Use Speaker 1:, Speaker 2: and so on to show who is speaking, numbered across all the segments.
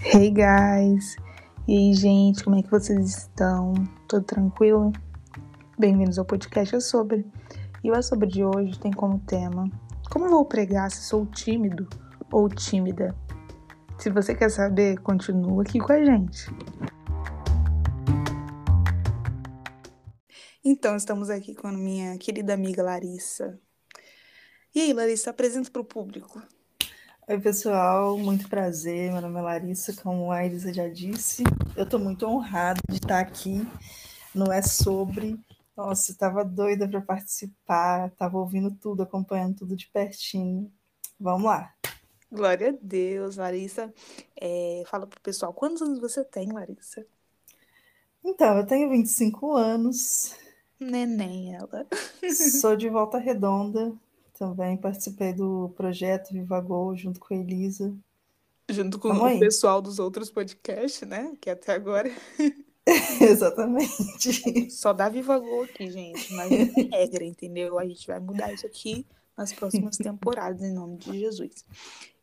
Speaker 1: Hey guys! E aí, gente, como é que vocês estão? Tudo tranquilo? Bem-vindos ao podcast É Sobre. E o É Sobre de hoje tem como tema Como vou pregar se sou tímido ou tímida? Se você quer saber, continua aqui com a gente. Então, estamos aqui com a minha querida amiga Larissa. E aí, Larissa, apresenta para o público.
Speaker 2: Oi, pessoal, muito prazer. Meu nome é Larissa, como a Elisa já disse. Eu estou muito honrada de estar aqui. Não é sobre. Nossa, estava doida para participar, estava ouvindo tudo, acompanhando tudo de pertinho. Vamos lá.
Speaker 1: Glória a Deus, Larissa. É, fala pro pessoal, quantos anos você tem, Larissa?
Speaker 2: Então, eu tenho 25 anos.
Speaker 1: Neném, ela.
Speaker 2: Sou de Volta Redonda, também participei do projeto Viva Gol junto com a Elisa.
Speaker 1: Junto com Vamos o aí. pessoal dos outros podcasts, né? Que até agora.
Speaker 2: Exatamente.
Speaker 1: Só dá Viva Gol aqui, gente. Mas não tem regra, entendeu? A gente vai mudar isso aqui nas próximas temporadas, em nome de Jesus.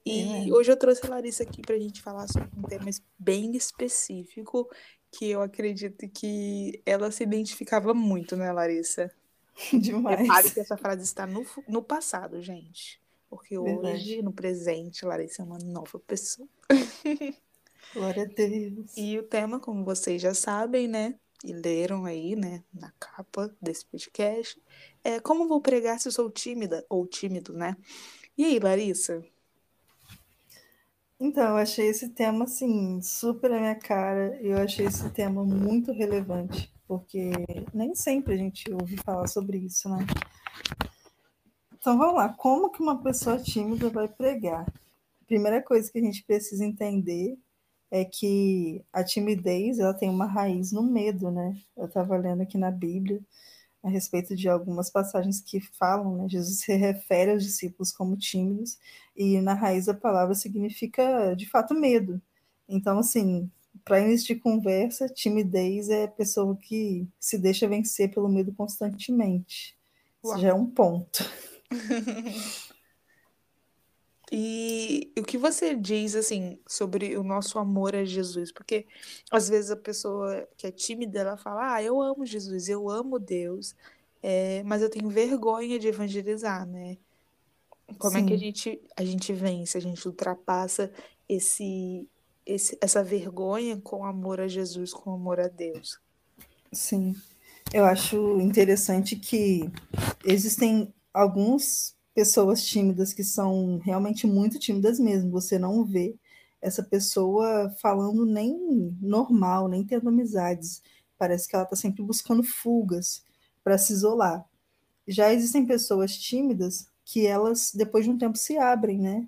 Speaker 1: E é. hoje eu trouxe a Larissa aqui para a gente falar sobre um tema bem específico que eu acredito que ela se identificava muito, né, Larissa?
Speaker 2: Demais.
Speaker 1: Repare que essa frase está no, no passado, gente. Porque Verdade. hoje, no presente, Larissa é uma nova pessoa.
Speaker 2: Glória a Deus.
Speaker 1: E o tema, como vocês já sabem, né? E leram aí, né, na capa desse podcast, é como vou pregar se eu sou tímida ou tímido, né? E aí, Larissa?
Speaker 2: Então, eu achei esse tema, assim, super a minha cara. Eu achei esse tema muito relevante porque nem sempre a gente ouve falar sobre isso, né? Então vamos lá, como que uma pessoa tímida vai pregar? Primeira coisa que a gente precisa entender é que a timidez ela tem uma raiz no medo, né? Eu estava lendo aqui na Bíblia a respeito de algumas passagens que falam, né? Jesus se refere aos discípulos como tímidos e na raiz da palavra significa de fato medo. Então, assim, para início de conversa, timidez é a pessoa que se deixa vencer pelo medo constantemente. Uau. Isso já é um ponto.
Speaker 1: E o que você diz assim sobre o nosso amor a Jesus? Porque às vezes a pessoa que é tímida ela fala: "Ah, eu amo Jesus, eu amo Deus, é, mas eu tenho vergonha de evangelizar, né?" Como Sim. é que a gente a gente vence, a gente ultrapassa esse esse, essa vergonha com amor a Jesus, com amor a Deus.
Speaker 2: Sim, eu acho interessante que existem algumas pessoas tímidas que são realmente muito tímidas mesmo. Você não vê essa pessoa falando nem normal, nem tendo amizades. Parece que ela está sempre buscando fugas para se isolar. Já existem pessoas tímidas que elas, depois de um tempo, se abrem, né?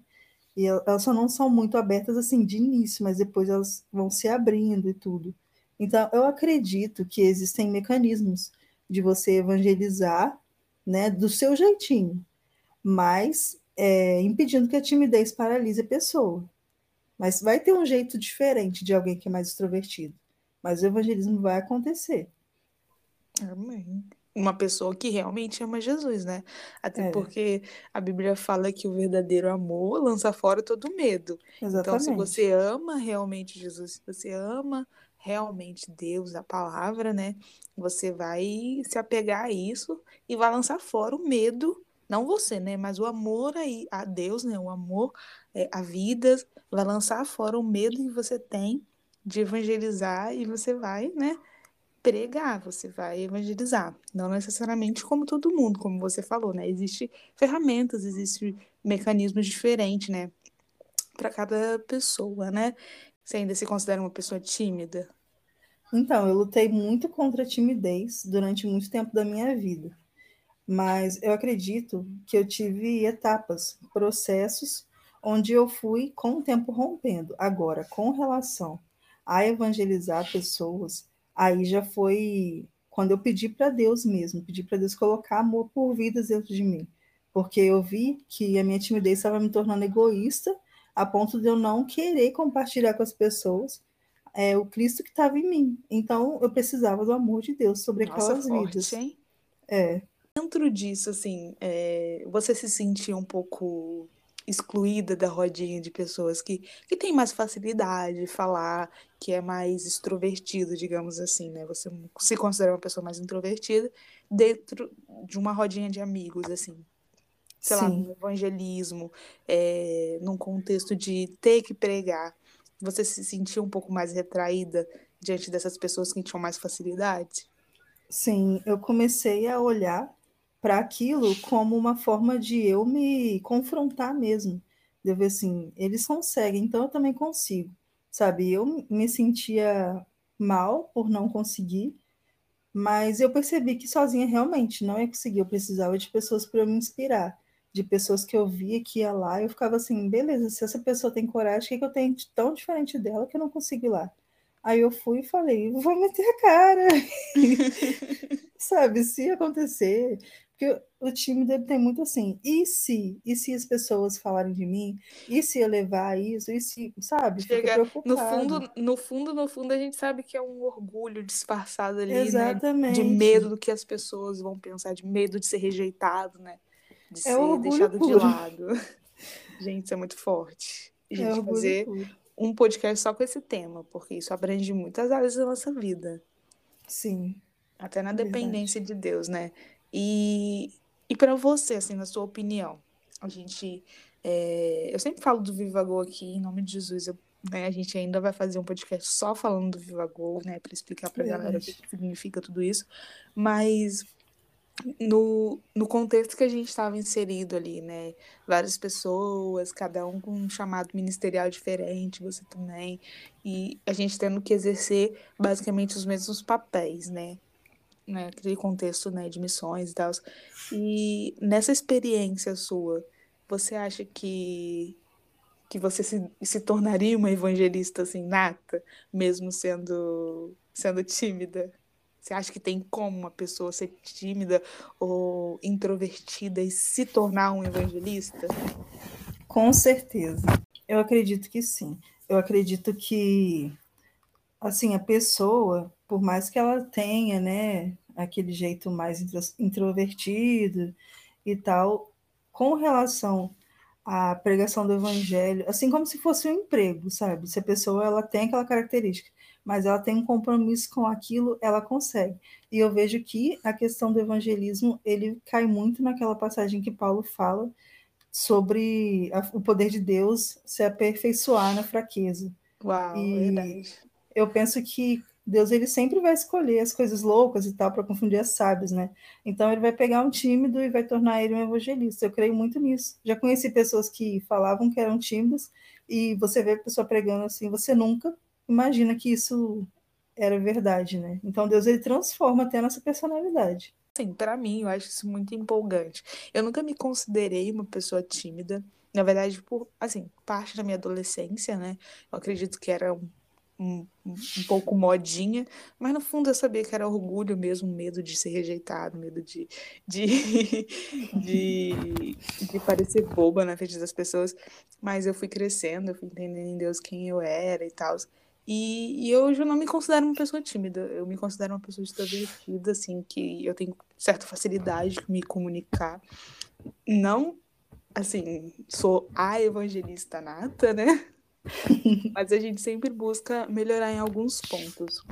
Speaker 2: E elas só não são muito abertas assim de início, mas depois elas vão se abrindo e tudo. Então, eu acredito que existem mecanismos de você evangelizar, né, do seu jeitinho, mas é, impedindo que a timidez paralise a pessoa. Mas vai ter um jeito diferente de alguém que é mais extrovertido. Mas o evangelismo vai acontecer.
Speaker 1: Amém uma pessoa que realmente ama Jesus, né? Até é. porque a Bíblia fala que o verdadeiro amor lança fora todo medo.
Speaker 2: Exatamente.
Speaker 1: Então, se você ama realmente Jesus, se você ama realmente Deus, a palavra, né? Você vai se apegar a isso e vai lançar fora o medo, não você, né? Mas o amor aí a Deus, né? O amor é, a vida, vai lançar fora o medo que você tem de evangelizar e você vai, né? Pregar, você vai evangelizar. Não necessariamente como todo mundo, como você falou, né? Existem ferramentas, existem mecanismos diferentes, né? Para cada pessoa, né? Você ainda se considera uma pessoa tímida?
Speaker 2: Então, eu lutei muito contra a timidez durante muito tempo da minha vida. Mas eu acredito que eu tive etapas, processos, onde eu fui com o tempo rompendo. Agora, com relação a evangelizar pessoas, Aí já foi quando eu pedi para Deus mesmo, pedi para Deus colocar amor por vidas dentro de mim, porque eu vi que a minha timidez estava me tornando egoísta, a ponto de eu não querer compartilhar com as pessoas é, o Cristo que estava em mim. Então eu precisava do amor de Deus sobre Nossa, aquelas forte, vidas. Hein? É.
Speaker 1: Dentro disso, assim, é, você se sentia um pouco excluída da rodinha de pessoas que, que têm mais facilidade de falar, que é mais extrovertido, digamos assim, né? Você se considera uma pessoa mais introvertida dentro de uma rodinha de amigos, assim. Sei Sim. lá, no evangelismo, é, num contexto de ter que pregar. Você se sentia um pouco mais retraída diante dessas pessoas que tinham mais facilidade?
Speaker 2: Sim, eu comecei a olhar para aquilo como uma forma de eu me confrontar mesmo. De eu ver assim, eles conseguem, então eu também consigo. Sabe, eu me sentia mal por não conseguir, mas eu percebi que sozinha realmente não ia conseguir. Eu precisava de pessoas para me inspirar, de pessoas que eu via que ia lá. Eu ficava assim, beleza, se essa pessoa tem coragem, o que, que eu tenho de tão diferente dela que eu não consigo ir lá? Aí eu fui e falei, vou meter a cara. Sabe, se acontecer, porque o time dele tem muito assim, e se? E se as pessoas falarem de mim? E se eu levar isso? E se, sabe?
Speaker 1: Chega, no fundo, no fundo, no fundo, a gente sabe que é um orgulho disfarçado ali, Exatamente. né? De medo do que as pessoas vão pensar, de medo de ser rejeitado, né? De é ser deixado puro. de lado. gente, isso é muito forte. A é gente é fazer puro. um podcast só com esse tema, porque isso abrange muitas áreas da nossa vida.
Speaker 2: Sim.
Speaker 1: Até na dependência de Deus, né? E, e para você, assim, na sua opinião, a gente. É, eu sempre falo do Viva Go aqui, em nome de Jesus. Eu, né, a gente ainda vai fazer um podcast só falando do Viva Go, né, para explicar para a galera o que significa tudo isso. Mas no, no contexto que a gente estava inserido ali, né? Várias pessoas, cada um com um chamado ministerial diferente, você também, e a gente tendo que exercer basicamente os mesmos papéis, né? Né, aquele contexto né, de missões e tal. E nessa experiência sua, você acha que, que você se, se tornaria uma evangelista assim, nata, mesmo sendo, sendo tímida? Você acha que tem como uma pessoa ser tímida ou introvertida e se tornar um evangelista?
Speaker 2: Com certeza. Eu acredito que sim. Eu acredito que assim a pessoa por mais que ela tenha, né, aquele jeito mais introvertido e tal, com relação à pregação do evangelho, assim como se fosse um emprego, sabe? Se a pessoa ela tem aquela característica, mas ela tem um compromisso com aquilo, ela consegue. E eu vejo que a questão do evangelismo, ele cai muito naquela passagem que Paulo fala sobre a, o poder de Deus se aperfeiçoar na fraqueza.
Speaker 1: Uau, e verdade.
Speaker 2: Eu penso que Deus ele sempre vai escolher as coisas loucas e tal para confundir as sábias, né? Então ele vai pegar um tímido e vai tornar ele um evangelista. Eu creio muito nisso. Já conheci pessoas que falavam que eram tímidas e você vê a pessoa pregando assim, você nunca imagina que isso era verdade, né? Então Deus ele transforma até a nossa personalidade.
Speaker 1: Sim, para mim eu acho isso muito empolgante. Eu nunca me considerei uma pessoa tímida. Na verdade, por assim, parte da minha adolescência, né? Eu acredito que era um um, um, pouco modinha, mas no fundo eu sabia que era orgulho mesmo, medo de ser rejeitado, medo de, de, de, de parecer boba na frente das pessoas. Mas eu fui crescendo, eu fui entendendo em Deus quem eu era e tal. E, e hoje eu não me considero uma pessoa tímida, eu me considero uma pessoa extrovertida, assim, que eu tenho certa facilidade de me comunicar. Não, assim, sou a evangelista nata, né? Mas a gente sempre busca melhorar em alguns pontos.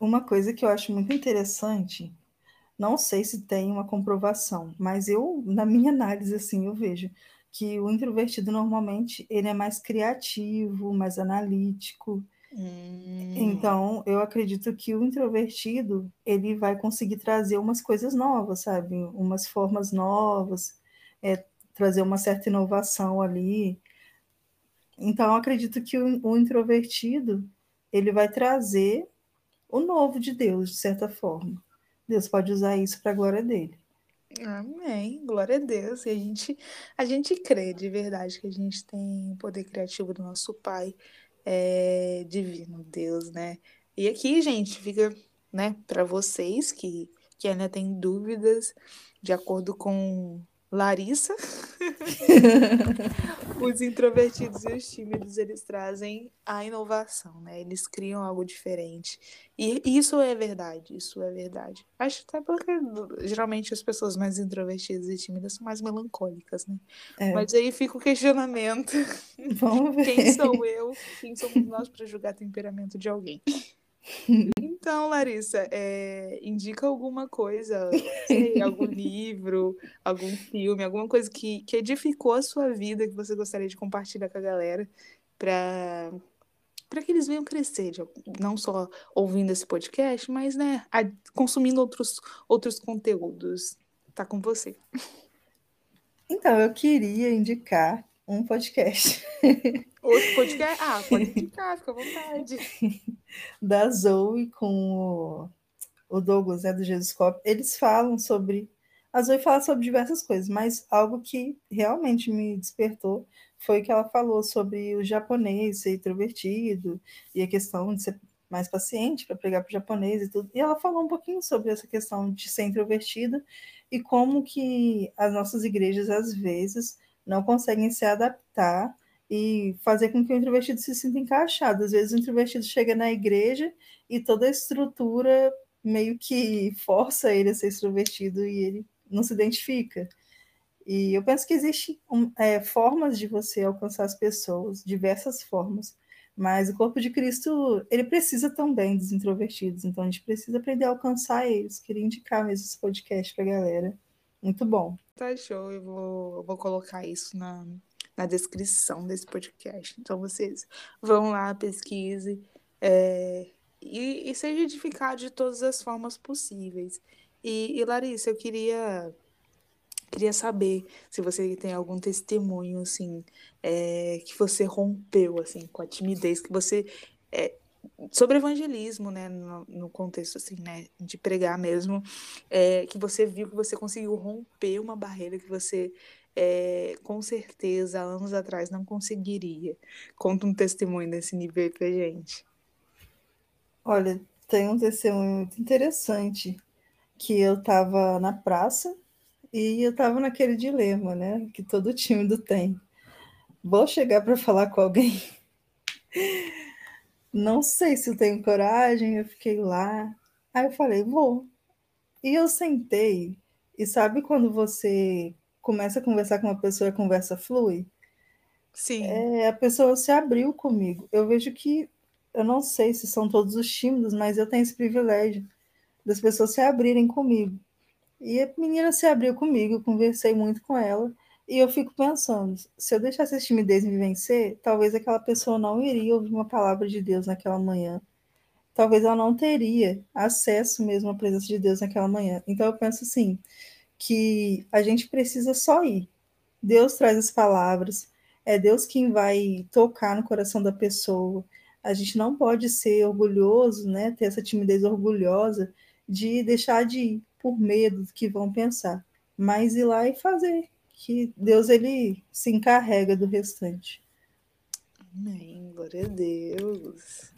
Speaker 2: Uma coisa que eu acho muito interessante, não sei se tem uma comprovação, mas eu, na minha análise, assim, eu vejo que o introvertido normalmente ele é mais criativo, mais analítico. Hum. Então, eu acredito que o introvertido ele vai conseguir trazer umas coisas novas, sabe? Umas formas novas, é, trazer uma certa inovação ali. Então, acredito que o, o introvertido ele vai trazer o novo de Deus, de certa forma. Deus pode usar isso para a glória dele.
Speaker 1: Amém. Glória a Deus. E a gente, a gente crê de verdade que a gente tem poder criativo do nosso Pai é, divino, Deus, né? E aqui, gente, fica, né, para vocês que, que ainda têm dúvidas, de acordo com Larissa. os introvertidos e os tímidos, eles trazem a inovação, né? Eles criam algo diferente. E isso é verdade, isso é verdade. Acho até porque geralmente as pessoas mais introvertidas e tímidas são mais melancólicas, né? É. Mas aí fica o questionamento.
Speaker 2: Vamos ver.
Speaker 1: Quem sou eu? Quem somos nós para julgar temperamento de alguém? Então, Larissa, é, indica alguma coisa, sei, algum livro, algum filme, alguma coisa que, que edificou a sua vida que você gostaria de compartilhar com a galera para para que eles venham crescer, não só ouvindo esse podcast, mas né, consumindo outros, outros conteúdos. Tá com você.
Speaker 2: Então, eu queria indicar um podcast.
Speaker 1: Outro podcast? Ah, pode indicar, fica à vontade.
Speaker 2: Da Zoe com o, o Douglas, né, do Jesus Cop. Eles falam sobre. A Zoe fala sobre diversas coisas, mas algo que realmente me despertou foi que ela falou sobre o japonês ser introvertido e a questão de ser mais paciente para pregar para o japonês e tudo. E ela falou um pouquinho sobre essa questão de ser introvertida e como que as nossas igrejas, às vezes, não conseguem se adaptar e fazer com que o introvertido se sinta encaixado. Às vezes o introvertido chega na igreja e toda a estrutura meio que força ele a ser extrovertido e ele não se identifica. E eu penso que existem é, formas de você alcançar as pessoas, diversas formas, mas o corpo de Cristo, ele precisa também dos introvertidos, então a gente precisa aprender a alcançar eles. Queria indicar mesmo esse podcast para a galera. Muito bom.
Speaker 1: Tá show, eu vou, eu vou colocar isso na, na descrição desse podcast. Então vocês vão lá, pesquise é, e, e seja edificado de todas as formas possíveis. E, e Larissa, eu queria queria saber se você tem algum testemunho assim é, que você rompeu assim com a timidez que você é, sobre evangelismo, né, no, no, contexto assim, né, de pregar mesmo, é, que você viu que você conseguiu romper uma barreira que você é, com certeza anos atrás não conseguiria. Conta um testemunho desse nível pra gente.
Speaker 2: Olha, tem um testemunho muito interessante que eu estava na praça e eu estava naquele dilema, né, que todo tímido tem. Vou chegar para falar com alguém não sei se eu tenho coragem, eu fiquei lá. Aí eu falei, vou. E eu sentei, e sabe quando você começa a conversar com uma pessoa e a conversa flui?
Speaker 1: Sim.
Speaker 2: É, a pessoa se abriu comigo. Eu vejo que, eu não sei se são todos os tímidos, mas eu tenho esse privilégio das pessoas se abrirem comigo. E a menina se abriu comigo, eu conversei muito com ela. E eu fico pensando, se eu deixasse essa timidez me vencer, talvez aquela pessoa não iria ouvir uma palavra de Deus naquela manhã. Talvez ela não teria acesso mesmo à presença de Deus naquela manhã. Então eu penso assim, que a gente precisa só ir. Deus traz as palavras, é Deus quem vai tocar no coração da pessoa. A gente não pode ser orgulhoso, né, ter essa timidez orgulhosa de deixar de ir por medo do que vão pensar, mas ir lá e fazer, que Deus ele se encarrega do restante.
Speaker 1: Amém, glória a Deus.